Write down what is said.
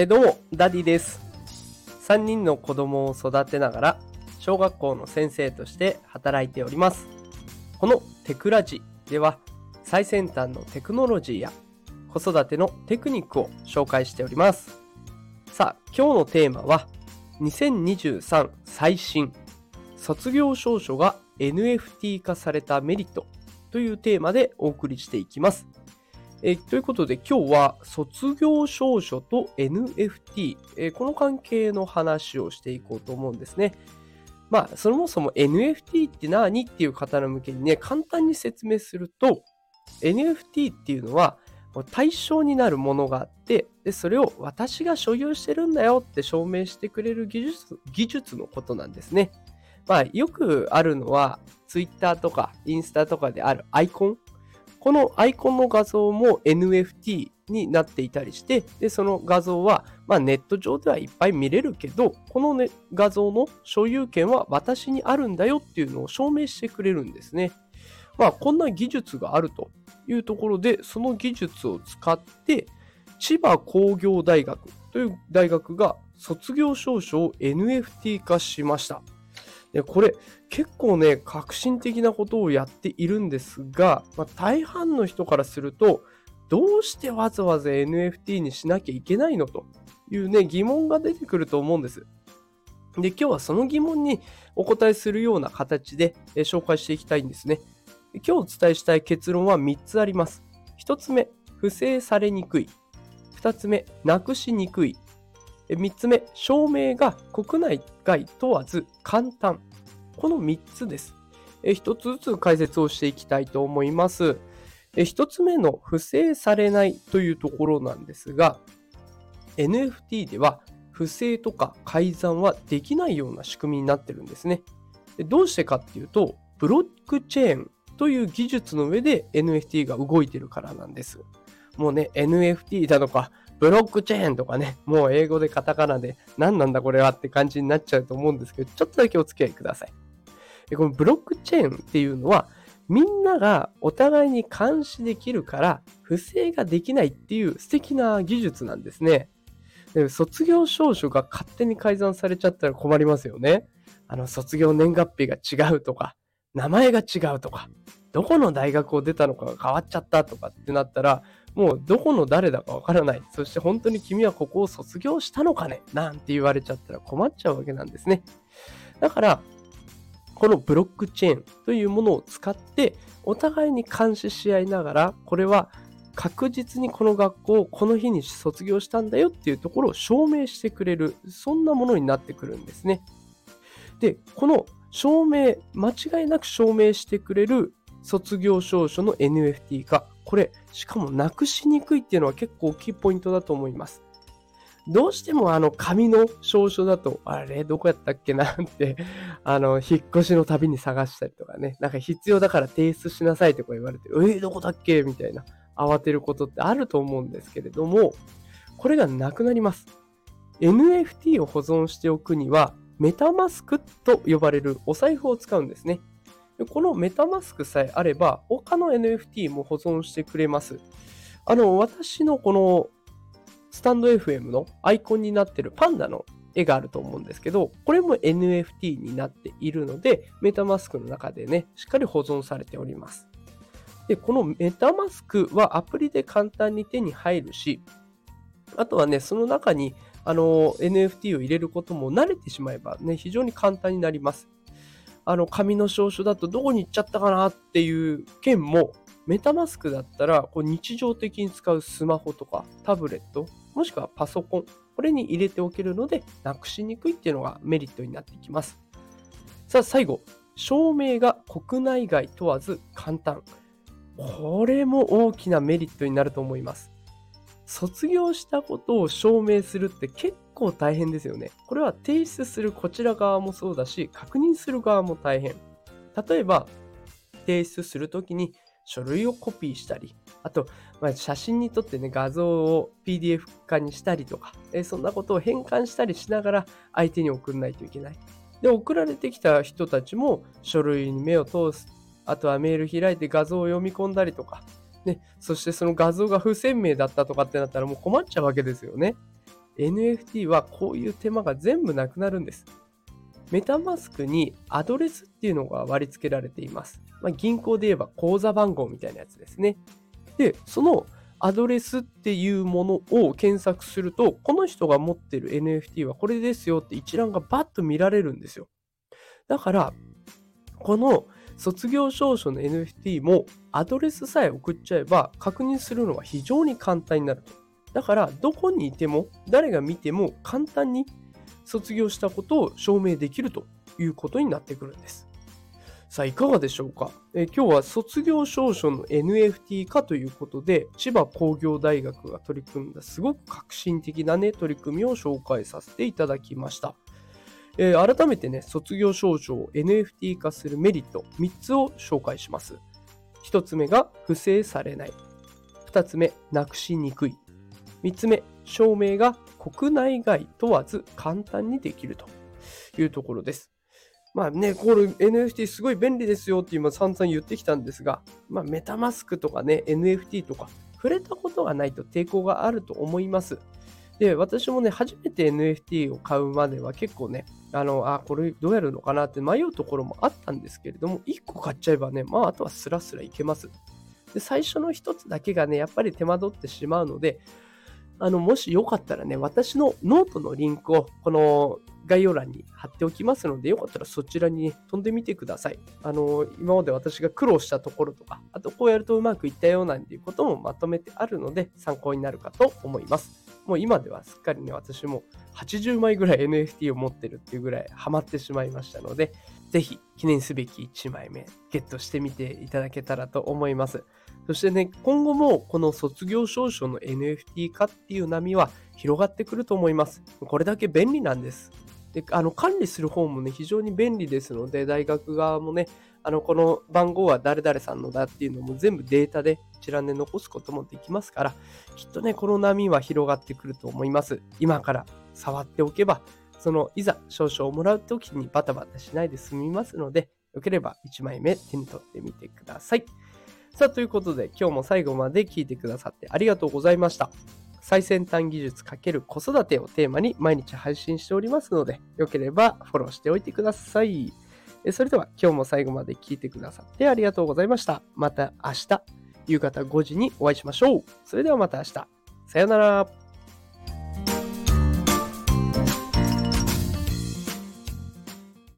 え、どうも、ダディです。3人の子供を育てながら、小学校の先生として働いております。このテクラジでは、最先端のテクノロジーや子育てのテクニックを紹介しております。さあ、今日のテーマは、2023最新、卒業証書が NFT 化されたメリットというテーマでお送りしていきます。えーということで今日は卒業証書と NFT、えーこの関係の話をしていこうと思うんですね。まあそもそも NFT って何っていう方の向けにね簡単に説明すると NFT っていうのは対象になるものがあってでそれを私が所有してるんだよって証明してくれる技術技術のことなんですね。まあよくあるのは Twitter とかインスタとかであるアイコンこのアイコンの画像も NFT になっていたりして、で、その画像は、まあ、ネット上ではいっぱい見れるけど、この、ね、画像の所有権は私にあるんだよっていうのを証明してくれるんですね。まあ、こんな技術があるというところで、その技術を使って、千葉工業大学という大学が卒業証書を NFT 化しました。でこれ結構ね革新的なことをやっているんですが、まあ、大半の人からするとどうしてわざわざ NFT にしなきゃいけないのというね疑問が出てくると思うんです。で今日はその疑問にお答えするような形で紹介していきたいんですね。今日お伝えしたい結論は3つあります。1つ目、不正されにくい。2つ目、なくしにくい。3つ目、証明が国内外問わず簡単。この3つです。1つずつ解説をしていきたいと思います。1つ目の不正されないというところなんですが、NFT では不正とか改ざんはできないような仕組みになってるんですね。どうしてかっていうと、ブロックチェーンという技術の上で NFT が動いてるからなんです。もうね、NFT だとか、ブロックチェーンとかね、もう英語でカタカナで何なんだこれはって感じになっちゃうと思うんですけど、ちょっとだけお付き合いください。このブロックチェーンっていうのは、みんながお互いに監視できるから、不正ができないっていう素敵な技術なんですね。卒業証書が勝手に改ざんされちゃったら困りますよね。あの、卒業年月日が違うとか、名前が違うとか、どこの大学を出たのかが変わっちゃったとかってなったら、もうどこの誰だかわからない。そして本当に君はここを卒業したのかね？なんて言われちゃったら困っちゃうわけなんですね。だから、このブロックチェーンというものを使って、お互いに監視し合いながら、これは確実にこの学校をこの日に卒業したんだよっていうところを証明してくれる、そんなものになってくるんですね。で、この証明、間違いなく証明してくれる卒業証書の NFT 化。これ、しかもなくしにくいっていうのは結構大きいポイントだと思います。どうしてもあの紙の証書だと、あれ、どこやったっけなって、あの、引っ越しのたびに探したりとかね、なんか必要だから提出しなさいとか言われて、えー、どこだっけみたいな、慌てることってあると思うんですけれども、これがなくなります。NFT を保存しておくには、メタマスクと呼ばれるお財布を使うんですね。このメタマスクさえあれば、他の NFT も保存してくれます。あの、私のこのスタンド FM のアイコンになってるパンダの絵があると思うんですけど、これも NFT になっているので、メタマスクの中でね、しっかり保存されております。で、このメタマスクはアプリで簡単に手に入るし、あとはね、その中にあの NFT を入れることも慣れてしまえばね、非常に簡単になります。あの紙の証書だとどこに行っちゃったかなっていう件も、メタマスクだったらこう日常的に使うスマホとかタブレット、もしくはパソコン、これに入れておけるので、なくしにくいっていうのがメリットになってきます。さあ、最後、証明が国内外問わず簡単。これも大きなメリットになると思います。卒業したことを証明するって結構大変ですよね。これは提出するこちら側もそうだし、確認する側も大変。例えば、提出するときに書類をコピーしたり、あと、まあ、写真に撮ってね、画像を PDF 化にしたりとか、えそんなことを変換したりしながら相手に送らないといけない。で、送られてきた人たちも書類に目を通す。あとはメール開いて画像を読み込んだりとか、ね、そしてその画像が不鮮明だったとかってなったらもう困っちゃうわけですよね。NFT はこういう手間が全部なくなるんです。メタマスクにアドレスっていうのが割り付けられています。まあ、銀行で言えば口座番号みたいなやつですね。で、そのアドレスっていうものを検索すると、この人が持ってる NFT はこれですよって一覧がバッと見られるんですよ。だから、この卒業証書の NFT もアドレスさえ送っちゃえば確認するのは非常に簡単になると。だから、どこにいても誰が見ても簡単に卒業したことを証明できるということになってくるんです。さあ、いかがでしょうか、え今日は卒業証書の NFT 化ということで、千葉工業大学が取り組んだすごく革新的なね、取り組みを紹介させていただきました。えー、改めてね、卒業証書を NFT 化するメリット3つを紹介します。1つ目が不正されない。2つ目、なくしにくい。3つ目、証明が国内外問わず簡単にできるというところです。まあね、これ NFT すごい便利ですよって今散々言ってきたんですが、まあメタマスクとかね、NFT とか触れたことがないと抵抗があると思います。で、私もね、初めて NFT を買うまでは結構ね、あの、あ、これどうやるのかなって迷うところもあったんですけれども、1個買っちゃえばね、まあ、あとはスラスラいけます。で、最初の1つだけがね、やっぱり手間取ってしまうので、あの、もしよかったらね、私のノートのリンクを、この概要欄に貼っておきますので、よかったらそちらに、ね、飛んでみてください。あの、今まで私が苦労したところとか、あとこうやるとうまくいったようなんていうこともまとめてあるので、参考になるかと思います。もう今ではすっかりね、私も80枚ぐらい NFT を持ってるっていうぐらいハマってしまいましたので、ぜひ記念すべき1枚目ゲットしてみていただけたらと思います。そしてね、今後もこの卒業証書の NFT 化っていう波は広がってくると思います。これだけ便利なんです。であの管理する方もね、非常に便利ですので、大学側もね、あのこの番号は誰々さんのだっていうのも全部データで一覧で残すこともできますから、きっとね、この波は広がってくると思います。今から触っておけば、そのいざ少々をもらうときにバタバタしないで済みますので、よければ1枚目手に取ってみてください。さあ、ということで今日も最後まで聞いてくださってありがとうございました。最先端技術×子育てをテーマに毎日配信しておりますので、よければフォローしておいてください。それでは今日も最後まで聞いてくださってありがとうございました。また明日夕方5時にお会いしましょう。それではまた明日。さよなら。